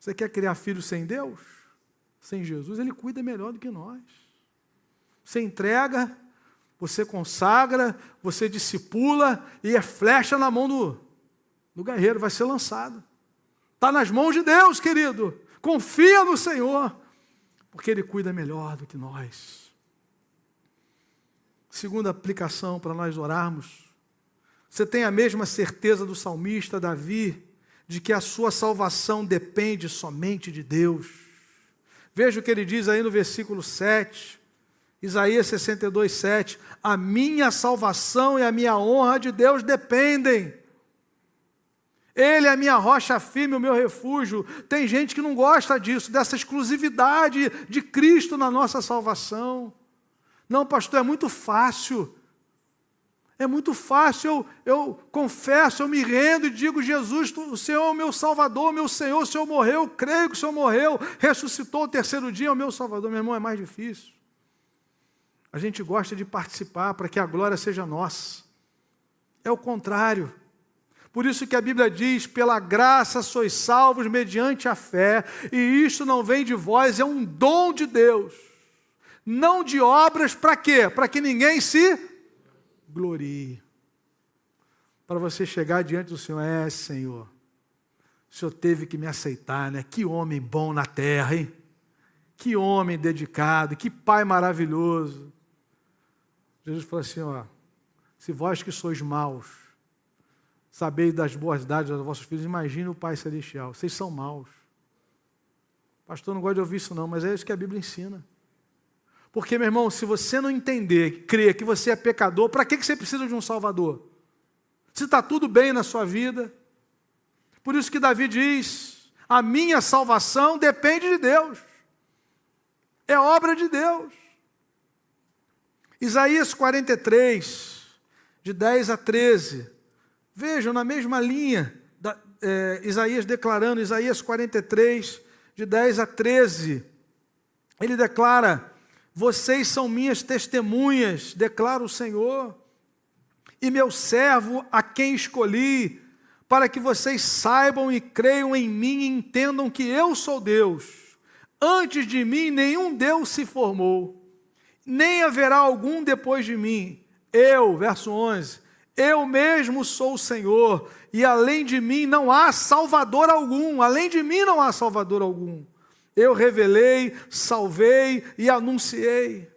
S1: Você quer criar filhos sem Deus? Sem Jesus? Ele cuida melhor do que nós. Você entrega, você consagra, você discipula e é flecha na mão do, do guerreiro, vai ser lançado. Está nas mãos de Deus, querido. Confia no Senhor. porque Ele cuida melhor do que nós. Segunda aplicação para nós orarmos. Você tem a mesma certeza do salmista Davi de que a sua salvação depende somente de Deus. Veja o que ele diz aí no versículo 7. Isaías 62, 7. A minha salvação e a minha honra de Deus dependem. Ele é a minha rocha firme, o meu refúgio. Tem gente que não gosta disso, dessa exclusividade de Cristo na nossa salvação. Não, pastor, é muito fácil. É muito fácil, eu, eu confesso, eu me rendo e digo: Jesus, tu, o Senhor é o meu Salvador, meu Senhor, o Senhor morreu, creio que o Senhor morreu, ressuscitou o terceiro dia, é o meu Salvador. Meu irmão, é mais difícil. A gente gosta de participar para que a glória seja nossa. É o contrário. Por isso que a Bíblia diz: pela graça sois salvos mediante a fé, e isto não vem de vós, é um dom de Deus. Não de obras, para quê? Para que ninguém se glorie. Para você chegar diante do Senhor, é Senhor, o Senhor teve que me aceitar, né? Que homem bom na terra, hein? Que homem dedicado, que pai maravilhoso. Jesus falou assim: ó, se vós que sois maus, sabeis das boas dádivas dos vossos filhos, imagine o Pai Celestial. Vocês são maus. Pastor, não gosta de ouvir isso, não, mas é isso que a Bíblia ensina. Porque, meu irmão, se você não entender, crer que você é pecador, para que você precisa de um Salvador? Se está tudo bem na sua vida. Por isso que Davi diz: a minha salvação depende de Deus, é obra de Deus. Isaías 43, de 10 a 13. Vejam, na mesma linha, da, é, Isaías declarando, Isaías 43, de 10 a 13, ele declara: Vocês são minhas testemunhas, declara o Senhor, e meu servo a quem escolhi, para que vocês saibam e creiam em mim e entendam que eu sou Deus. Antes de mim nenhum Deus se formou, nem haverá algum depois de mim. Eu, verso 11, eu mesmo sou o Senhor, e além de mim não há salvador algum, além de mim não há salvador algum. Eu revelei, salvei e anunciei.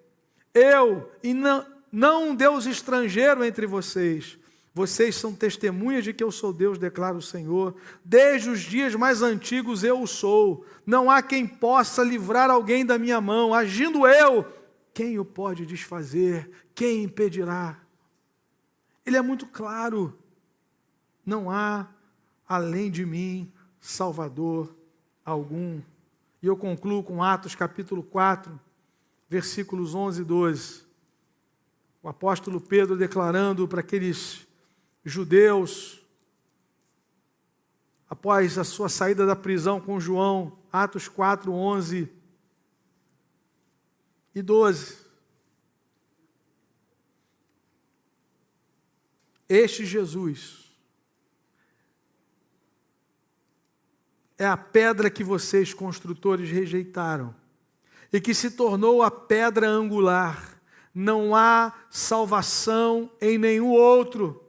S1: Eu, e não, não um Deus estrangeiro entre vocês. Vocês são testemunhas de que eu sou Deus, declara o Senhor. Desde os dias mais antigos eu o sou. Não há quem possa livrar alguém da minha mão. Agindo eu, quem o pode desfazer? Quem impedirá? Ele é muito claro. Não há, além de mim, Salvador algum. E eu concluo com Atos capítulo 4, versículos 11 e 12. O apóstolo Pedro declarando para aqueles judeus, após a sua saída da prisão com João, Atos 4, 11 e 12. Este Jesus é a pedra que vocês, construtores, rejeitaram e que se tornou a pedra angular. Não há salvação em nenhum outro,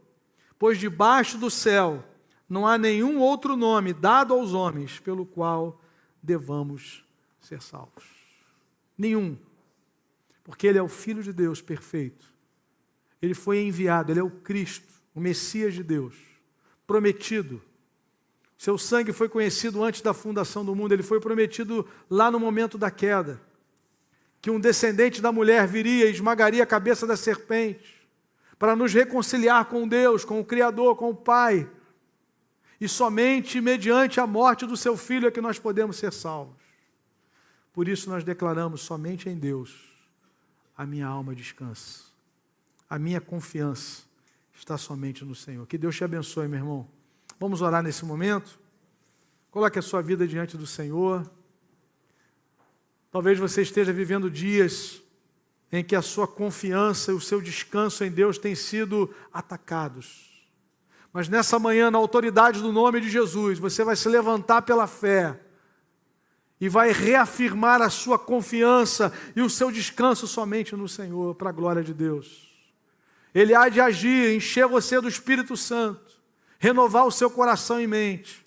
S1: pois debaixo do céu não há nenhum outro nome dado aos homens pelo qual devamos ser salvos. Nenhum. Porque Ele é o Filho de Deus perfeito. Ele foi enviado, Ele é o Cristo o Messias de Deus, prometido. Seu sangue foi conhecido antes da fundação do mundo, ele foi prometido lá no momento da queda. Que um descendente da mulher viria e esmagaria a cabeça da serpente, para nos reconciliar com Deus, com o Criador, com o Pai. E somente mediante a morte do seu filho é que nós podemos ser salvos. Por isso nós declaramos somente em Deus a minha alma descansa, a minha confiança está somente no Senhor. Que Deus te abençoe, meu irmão. Vamos orar nesse momento? Coloque a sua vida diante do Senhor. Talvez você esteja vivendo dias em que a sua confiança e o seu descanso em Deus têm sido atacados. Mas nessa manhã, na autoridade do nome de Jesus, você vai se levantar pela fé e vai reafirmar a sua confiança e o seu descanso somente no Senhor, para a glória de Deus. Ele há de agir, encher você do Espírito Santo, renovar o seu coração e mente,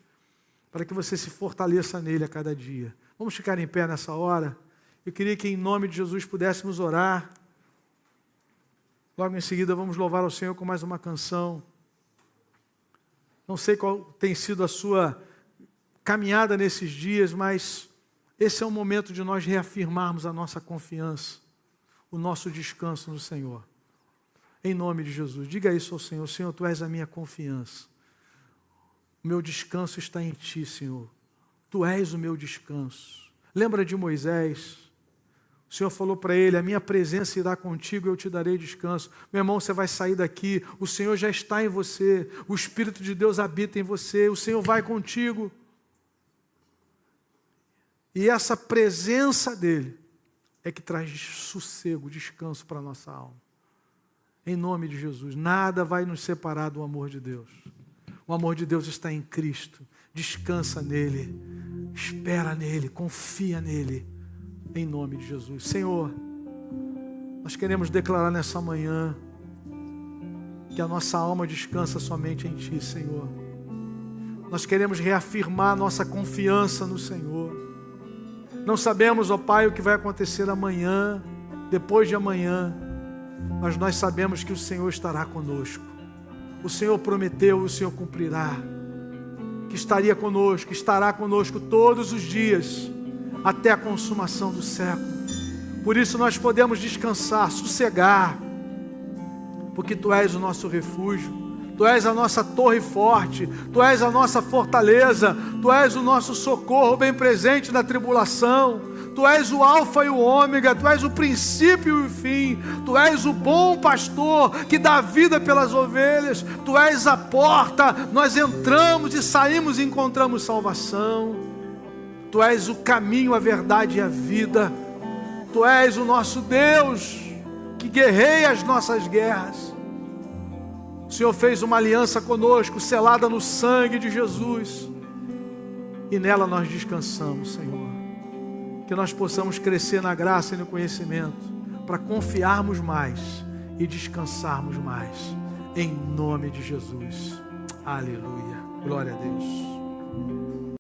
S1: para que você se fortaleça nele a cada dia. Vamos ficar em pé nessa hora. Eu queria que em nome de Jesus pudéssemos orar. Logo em seguida vamos louvar ao Senhor com mais uma canção. Não sei qual tem sido a sua caminhada nesses dias, mas esse é o momento de nós reafirmarmos a nossa confiança, o nosso descanso no Senhor. Em nome de Jesus, diga isso ao Senhor: Senhor, tu és a minha confiança. O meu descanso está em ti, Senhor. Tu és o meu descanso. Lembra de Moisés? O Senhor falou para ele: A minha presença irá contigo, eu te darei descanso. Meu irmão, você vai sair daqui, o Senhor já está em você, o Espírito de Deus habita em você, o Senhor vai contigo. E essa presença dEle é que traz sossego, descanso para a nossa alma. Em nome de Jesus, nada vai nos separar do amor de Deus. O amor de Deus está em Cristo. Descansa nele, espera nele, confia nele em nome de Jesus. Senhor, nós queremos declarar nessa manhã que a nossa alma descansa somente em Ti, Senhor. Nós queremos reafirmar nossa confiança no Senhor. Não sabemos, ó Pai, o que vai acontecer amanhã, depois de amanhã, mas nós sabemos que o Senhor estará conosco. O Senhor prometeu, o Senhor cumprirá. Que estaria conosco, estará conosco todos os dias até a consumação do século. Por isso nós podemos descansar, sossegar, porque Tu és o nosso refúgio, Tu és a nossa torre forte, Tu és a nossa fortaleza, Tu és o nosso socorro bem presente na tribulação. Tu és o Alfa e o Ômega, Tu és o princípio e o fim, Tu és o bom pastor que dá vida pelas ovelhas, Tu és a porta, nós entramos e saímos e encontramos salvação. Tu és o caminho, a verdade e a vida. Tu és o nosso Deus que guerreia as nossas guerras. O Senhor fez uma aliança conosco, selada no sangue de Jesus. E nela nós descansamos, Senhor. Que nós possamos crescer na graça e no conhecimento, para confiarmos mais e descansarmos mais. Em nome de Jesus. Aleluia. Glória a Deus.